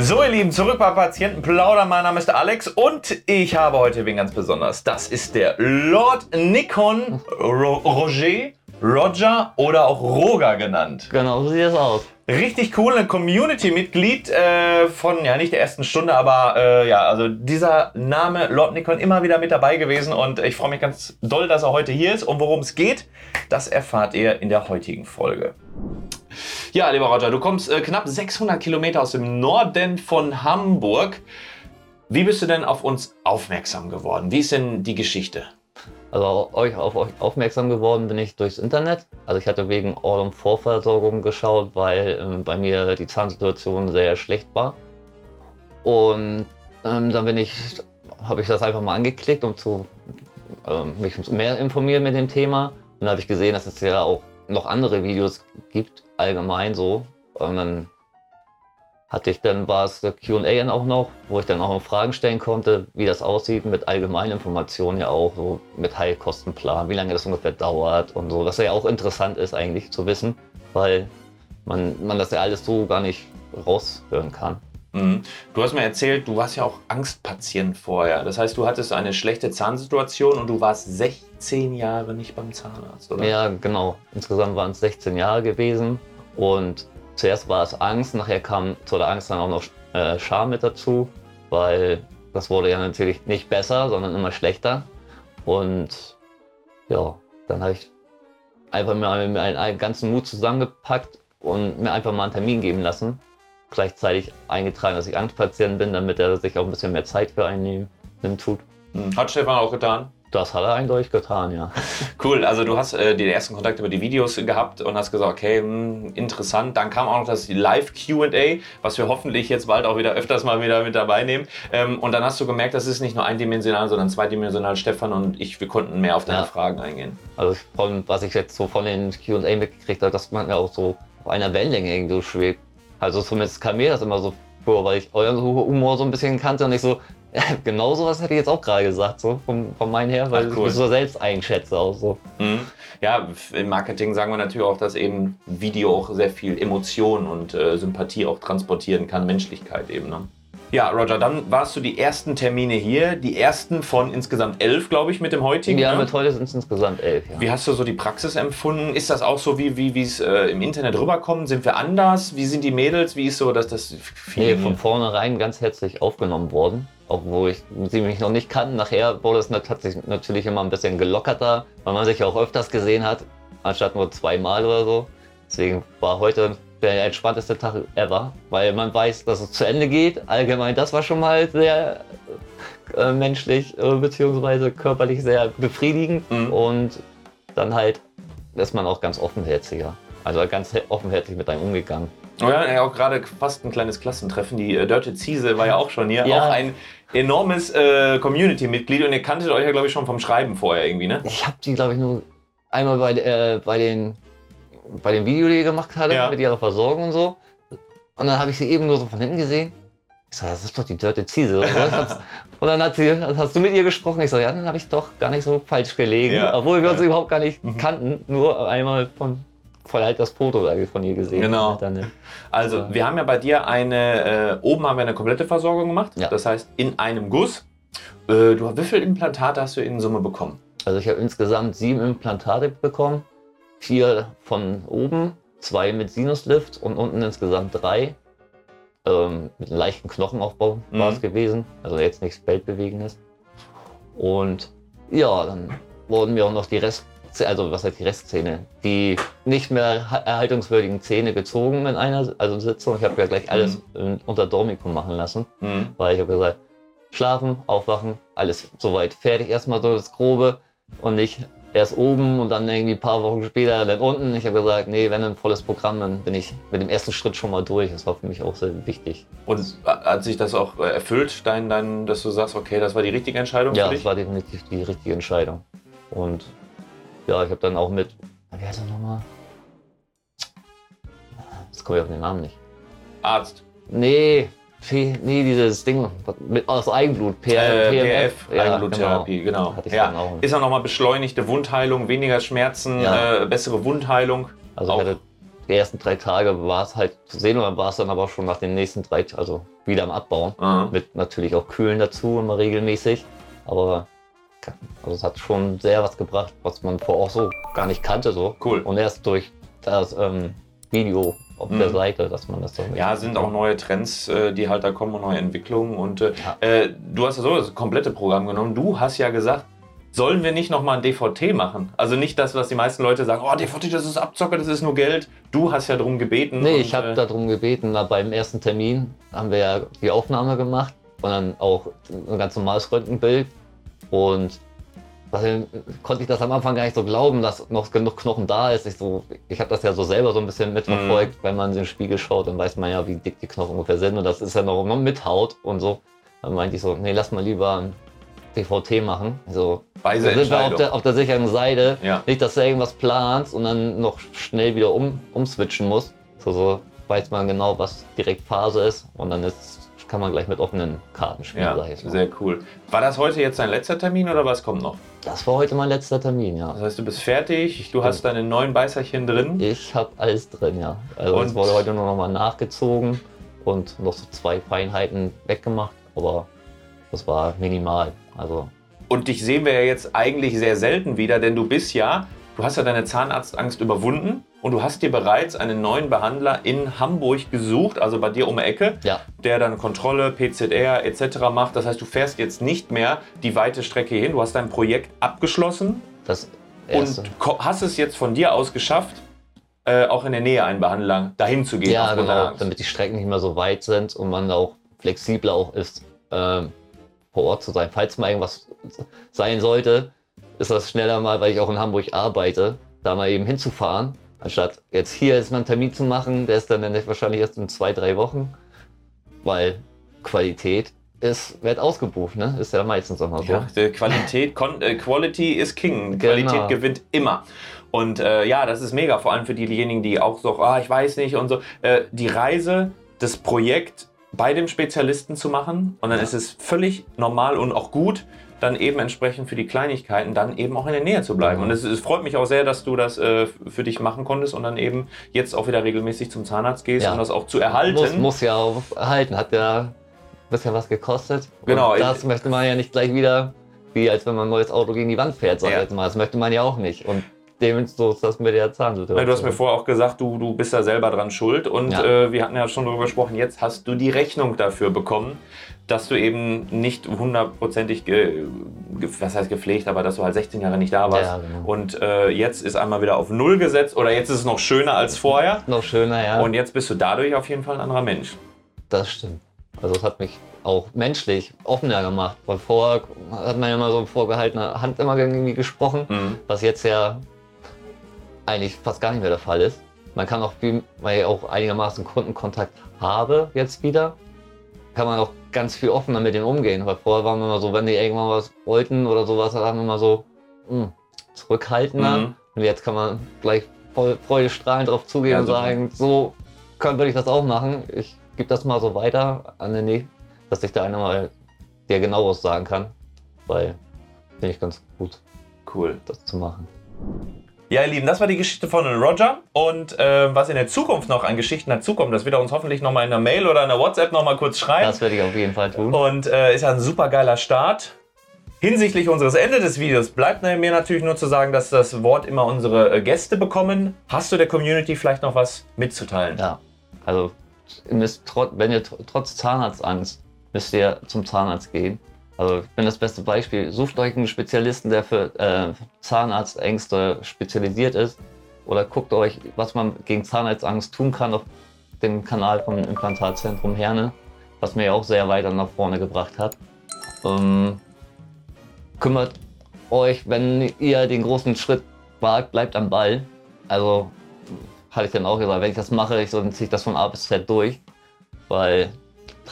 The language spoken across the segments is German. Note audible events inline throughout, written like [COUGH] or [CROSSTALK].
So, ihr Lieben, zurück bei Patientenplauder. Mein Name ist Alex und ich habe heute wen ganz besonders. Das ist der Lord Nikon Ro Roger, Roger oder auch Roger genannt. Genau, so sieht es aus. Richtig cool, ein Community-Mitglied äh, von, ja nicht der ersten Stunde, aber äh, ja, also dieser Name Lord Nikon immer wieder mit dabei gewesen und ich freue mich ganz doll, dass er heute hier ist. Und worum es geht, das erfahrt ihr in der heutigen Folge. Ja, lieber Roger, du kommst äh, knapp 600 Kilometer aus dem Norden von Hamburg. Wie bist du denn auf uns aufmerksam geworden? Wie ist denn die Geschichte? Also euch auf euch aufmerksam geworden bin ich durchs Internet. Also ich hatte wegen Orlum Vorversorgung geschaut, weil ähm, bei mir die Zahnsituation sehr schlecht war. Und ähm, dann bin ich, habe ich das einfach mal angeklickt, um zu ähm, mich mehr informieren mit dem Thema. Und dann habe ich gesehen, dass es ja auch noch andere Videos gibt, allgemein so. Und dann hatte ich dann, war es QA auch noch, wo ich dann auch noch Fragen stellen konnte, wie das aussieht mit allgemeinen Informationen ja auch, so mit Heilkostenplan, wie lange das ungefähr dauert und so, was ja auch interessant ist eigentlich zu wissen, weil man, man das ja alles so gar nicht raushören kann. Mhm. Du hast mir erzählt, du warst ja auch Angstpatient vorher. Das heißt, du hattest eine schlechte Zahnsituation und du warst 16 Jahre nicht beim Zahnarzt, oder? Ja, genau. Insgesamt waren es 16 Jahre gewesen und zuerst war es Angst, nachher kam zu der Angst dann auch noch äh, Scham mit dazu, weil das wurde ja natürlich nicht besser, sondern immer schlechter. Und ja, dann habe ich einfach mal meinen ganzen Mut zusammengepackt und mir einfach mal einen Termin geben lassen. Gleichzeitig eingetragen, dass ich Angstpatient bin, damit er sich auch ein bisschen mehr Zeit für einen nimmt, tut. Hm. Hat Stefan auch getan? Das hat er eindeutig getan, ja. [LAUGHS] Cool, also du hast äh, den ersten Kontakt über die Videos gehabt und hast gesagt, okay, mh, hm, interessant. Dann kam auch noch das Live-QA, was wir hoffentlich jetzt bald auch wieder öfters mal wieder mit dabei nehmen. Ähm, und dann hast du gemerkt, das ist nicht nur eindimensional, sondern zweidimensional. Stefan und ich, wir konnten mehr auf deine ja. Fragen eingehen. Also von, was ich jetzt so von den QA mitgekriegt habe, dass man ja auch so auf einer Wellenlänge irgendwie schwebt. Also zumindest kam mir das immer so vor, weil ich euren Humor so ein bisschen kannte und ich so, ja, [LAUGHS] genau sowas hätte ich jetzt auch gerade gesagt, so vom, von meinen her, weil Ach, cool. ich so selbst einschätze auch so. Mhm. Ja, im Marketing sagen wir natürlich auch, dass eben Video auch sehr viel Emotion und äh, Sympathie auch transportieren kann, Menschlichkeit eben. Ne? Ja, Roger, dann warst du die ersten Termine hier, die ersten von insgesamt elf, glaube ich, mit dem heutigen. Ja, ne? mit heute sind es insgesamt elf. Ja. Wie hast du so die Praxis empfunden? Ist das auch so, wie wie es äh, im Internet rüberkommt? Sind wir anders? Wie sind die Mädels? Wie ist so, dass das Nee, von vornherein ganz herzlich aufgenommen worden obwohl ich sie mich noch nicht kannten. Nachher wurde es natürlich immer ein bisschen gelockerter, weil man sich ja auch öfters gesehen hat, anstatt nur zweimal oder so. Deswegen war heute der entspannteste Tag ever, weil man weiß, dass es zu Ende geht. Allgemein, das war schon mal sehr äh, menschlich äh, bzw. körperlich sehr befriedigend mhm. und dann halt ist man auch ganz offenherziger. Also ganz offenherzig mit einem umgegangen. Oh ja, ja, auch gerade fast ein kleines Klassentreffen. Die äh, Dirty Ziese war ja auch schon hier. Ja. Auch ein enormes äh, Community-Mitglied und ihr kanntet euch ja, glaube ich, schon vom Schreiben vorher irgendwie, ne? Ich habe die, glaube ich, nur einmal bei, äh, bei, den, bei dem Video, die ihr gemacht hattet, ja. mit ihrer Versorgung und so. Und dann habe ich sie eben nur so von hinten gesehen. Ich sag, das ist doch die Dirty Ziese. [LAUGHS] und dann hat sie, hast du mit ihr gesprochen. Ich sag, ja, dann habe ich doch gar nicht so falsch gelegen. Ja. Obwohl wir uns überhaupt gar nicht mhm. kannten. Nur einmal von voll halt das Foto von ihr gesehen. Genau. Also wir haben ja bei dir eine, äh, oben haben wir eine komplette Versorgung gemacht. Ja. Das heißt in einem Guss. Äh, du, wie viele Implantate hast du in Summe bekommen? Also ich habe insgesamt sieben Implantate bekommen. Vier von oben, zwei mit Sinuslift und unten insgesamt drei. Ähm, mit einem leichten Knochenaufbau mhm. war es gewesen. Also jetzt nichts Weltbewegendes. Und ja, dann wurden mir auch noch die Rest also was heißt die Restzähne, die nicht mehr erhaltungswürdigen Zähne gezogen in einer also Sitzung. Ich habe ja gleich alles mhm. unter Dormicum machen lassen, mhm. weil ich habe gesagt, schlafen, aufwachen, alles soweit fertig. Erstmal so das Grobe und nicht erst oben und dann irgendwie ein paar Wochen später dann unten. Ich habe gesagt, nee, wenn ein volles Programm, dann bin ich mit dem ersten Schritt schon mal durch. Das war für mich auch sehr wichtig. Und hat sich das auch erfüllt, dein, dein, dass du sagst, okay, das war die richtige Entscheidung ja, für dich? Ja, das war definitiv die richtige Entscheidung. Und ja, ich habe dann auch mit, wie heißt er nochmal? Jetzt komme ich auf den Namen nicht. Arzt. Nee, nee, dieses Ding mit, aus Eigenblut, P äh, PF, ja, Eigenbluttherapie, genau. genau. Ja. Ist auch nochmal beschleunigte Wundheilung, weniger Schmerzen, ja. äh, bessere Wundheilung. Also ich hatte die ersten drei Tage war es halt zu sehen und dann war es dann aber schon nach den nächsten drei, also wieder am Abbauen. Mhm. Mit natürlich auch Kühlen dazu immer regelmäßig. Aber also es hat schon sehr was gebracht, was man vorher auch so gar nicht kannte. So. Cool. Und erst durch das ähm, Video auf der Seite, dass man das so Ja, sind auch neue Trends, äh, die halt da kommen und neue Entwicklungen. Und äh, Ja. äh, du hast ja so das komplette Programm genommen. Du hast ja gesagt, sollen wir nicht nochmal ein DVT machen? Also nicht das, was die meisten Leute sagen, oh, DVT, das ist Abzocke, das ist nur Geld. Du hast ja darum gebeten. Nee, ich habe äh, darum gebeten, na, beim ersten Termin haben wir ja die Aufnahme gemacht und dann auch ein ganz normales Röntgenbild. Und dahin konnte ich das am Anfang gar nicht so glauben, dass noch genug Knochen da ist. Ich, so, ich habe das ja so selber so ein bisschen mitverfolgt, wenn man in den Spiegel schaut, dann weiß man ja, wie dick die Knochen ungefähr sind. Und das ist ja noch mit Haut und so. Dann meinte ich so, nee, lass mal lieber ein DVT machen. So, Weise sind wir auf der, auf der sicheren Seite. Ja. Nicht, dass du irgendwas planst und dann noch schnell wieder um, umswitchen musst. So, so weiß man genau, was direkt Phase ist und dann ist, kann man gleich mit offenen Karten spielen. Ja, sag ich jetzt mal. sehr cool. War das heute jetzt dein letzter Termin oder was kommt noch? Das war heute mein letzter Termin, ja. Das heißt, du bist fertig, du hast deine neuen Beißerchen drin. Ich habe alles drin, ja. Also Und- es wurde heute nur noch mal nachgezogen und noch so zwei Feinheiten weggemacht, aber das war minimal. Also Und dich sehen wir ja jetzt eigentlich sehr selten wieder, denn du bist ja, du hast ja deine Zahnarztangst überwunden und du hast dir bereits einen neuen Behandler in Hamburg gesucht, also bei dir um die Ecke, ja, der dann Kontrolle, PZR etc. macht. Das heißt, du fährst jetzt nicht mehr die weite Strecke hin, du hast dein Projekt abgeschlossen das erste. und hast es jetzt von dir aus geschafft, äh, auch in der Nähe einen Behandler dahin zu gehen. Ja, genau, damit die Strecken nicht mehr so weit sind und man auch flexibler auch ist, ähm, vor Ort zu sein. Falls mal irgendwas sein sollte, ist das schneller mal, weil ich auch in Hamburg arbeite, da mal eben hinzufahren, anstatt jetzt hier jetzt mal einen Termin zu machen, der ist dann wahrscheinlich erst in zwei, drei Wochen, weil Qualität ist, wird ausgebucht, ne? Ist ja meistens immer so. Ja, Qualität, Con äh, Quality is King. Genau. Qualität gewinnt immer. Und äh, ja, das ist mega, vor allem für diejenigen, die auch so, ah, ich weiß nicht und so. Äh, die Reise, das Projekt bei dem Spezialisten zu machen und dann Ja. ist es völlig normal und auch gut, dann eben entsprechend für die Kleinigkeiten dann eben auch in der Nähe zu bleiben. Und es, es freut mich auch sehr, dass du das äh, für dich machen konntest und dann eben jetzt auch wieder regelmäßig zum Zahnarzt gehst, Ja. um das auch zu erhalten. Muss, muss ja auch erhalten, hat ja ein bisschen was gekostet. Genau, Und das ich- möchte man ja nicht gleich wieder, wie als wenn man ein neues Auto gegen die Wand fährt, sag ich Ja. jetzt mal. Das möchte man ja auch nicht. Und dem so ist das mit der Zahnsituation. Ja, du hast mir vorher auch gesagt, du, du bist da selber dran schuld. Und Ja. äh, wir hatten ja schon darüber gesprochen, jetzt hast du die Rechnung dafür bekommen, dass du eben nicht hundertprozentig, ge, ge, was heißt gepflegt, aber dass du halt 16 Jahre nicht da warst. Ja, genau. Und äh, jetzt ist einmal wieder auf Null gesetzt oder jetzt ist es noch schöner als vorher. [LAUGHS] Noch schöner, ja. Und jetzt bist du dadurch auf jeden Fall ein anderer Mensch. das stimmt. Also es hat mich auch menschlich offener gemacht. Weil vorher hat man ja immer so vorgehaltener Hand immer irgendwie gesprochen, Mhm. was jetzt ja eigentlich fast gar nicht mehr der Fall ist. Man kann auch, weil ich auch einigermaßen Kundenkontakt habe jetzt wieder, kann man auch ganz viel offener mit denen umgehen. Weil vorher waren wir immer so, wenn die irgendwann was wollten oder sowas, dann waren wir immer so mh, zurückhaltender. Mhm. Und jetzt kann man gleich voll freudestrahlend drauf zugehen Ja, und sagen, so kann, würde ich das auch machen. Ich gebe das mal so weiter an den Nächsten, dass sich da einer mal dir genaueres sagen kann. Weil finde ich ganz gut, Cool. das zu machen. Ja, ihr Lieben, das war die Geschichte von Roger. Und äh, was in der Zukunft noch an Geschichten dazukommt, das wird er uns hoffentlich nochmal in einer Mail oder in einer WhatsApp nochmal kurz schreiben. Das werde ich auf jeden Fall tun. Und äh, ist ja ein super geiler Start. Hinsichtlich unseres Ende des Videos bleibt mir natürlich nur zu sagen, dass das Wort immer unsere äh, Gäste bekommen. Hast du der Community vielleicht noch was mitzuteilen? Ja, also ihr müsst wenn ihr tr- trotz Zahnarztangst müsst ihr zum Zahnarzt gehen. Also ich bin das beste Beispiel. Sucht euch einen Spezialisten, der für äh, Zahnarztängste spezialisiert ist. Oder guckt euch, was man gegen Zahnarztangst tun kann auf dem Kanal vom Implantatzentrum Herne, was mir ja auch sehr weiter nach vorne gebracht hat. Ähm, kümmert euch, wenn ihr den großen Schritt wagt, bleibt am Ball. Also hatte ich dann auch gesagt, wenn ich das mache, ich so, ziehe ich das von A bis Z durch, weil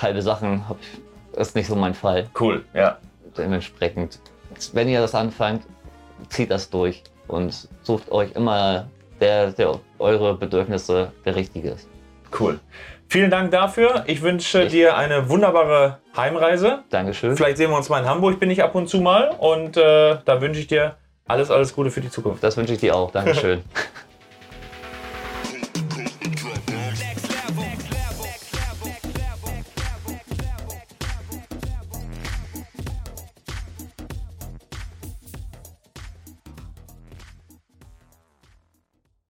halbe Sachen hab ich, ist nicht so mein Fall. Cool, ja. Dementsprechend, wenn ihr das anfangt, zieht das durch und sucht euch immer der, der eure Bedürfnisse der richtige ist. Cool. Vielen Dank dafür. Ich wünsche Ich- dir eine wunderbare Heimreise. Dankeschön. Vielleicht sehen wir uns mal in Hamburg, bin ich ab und zu mal. Und äh, da wünsche ich dir alles, alles Gute für die Zukunft. Das wünsche ich dir auch. Dankeschön. [LAUGHS]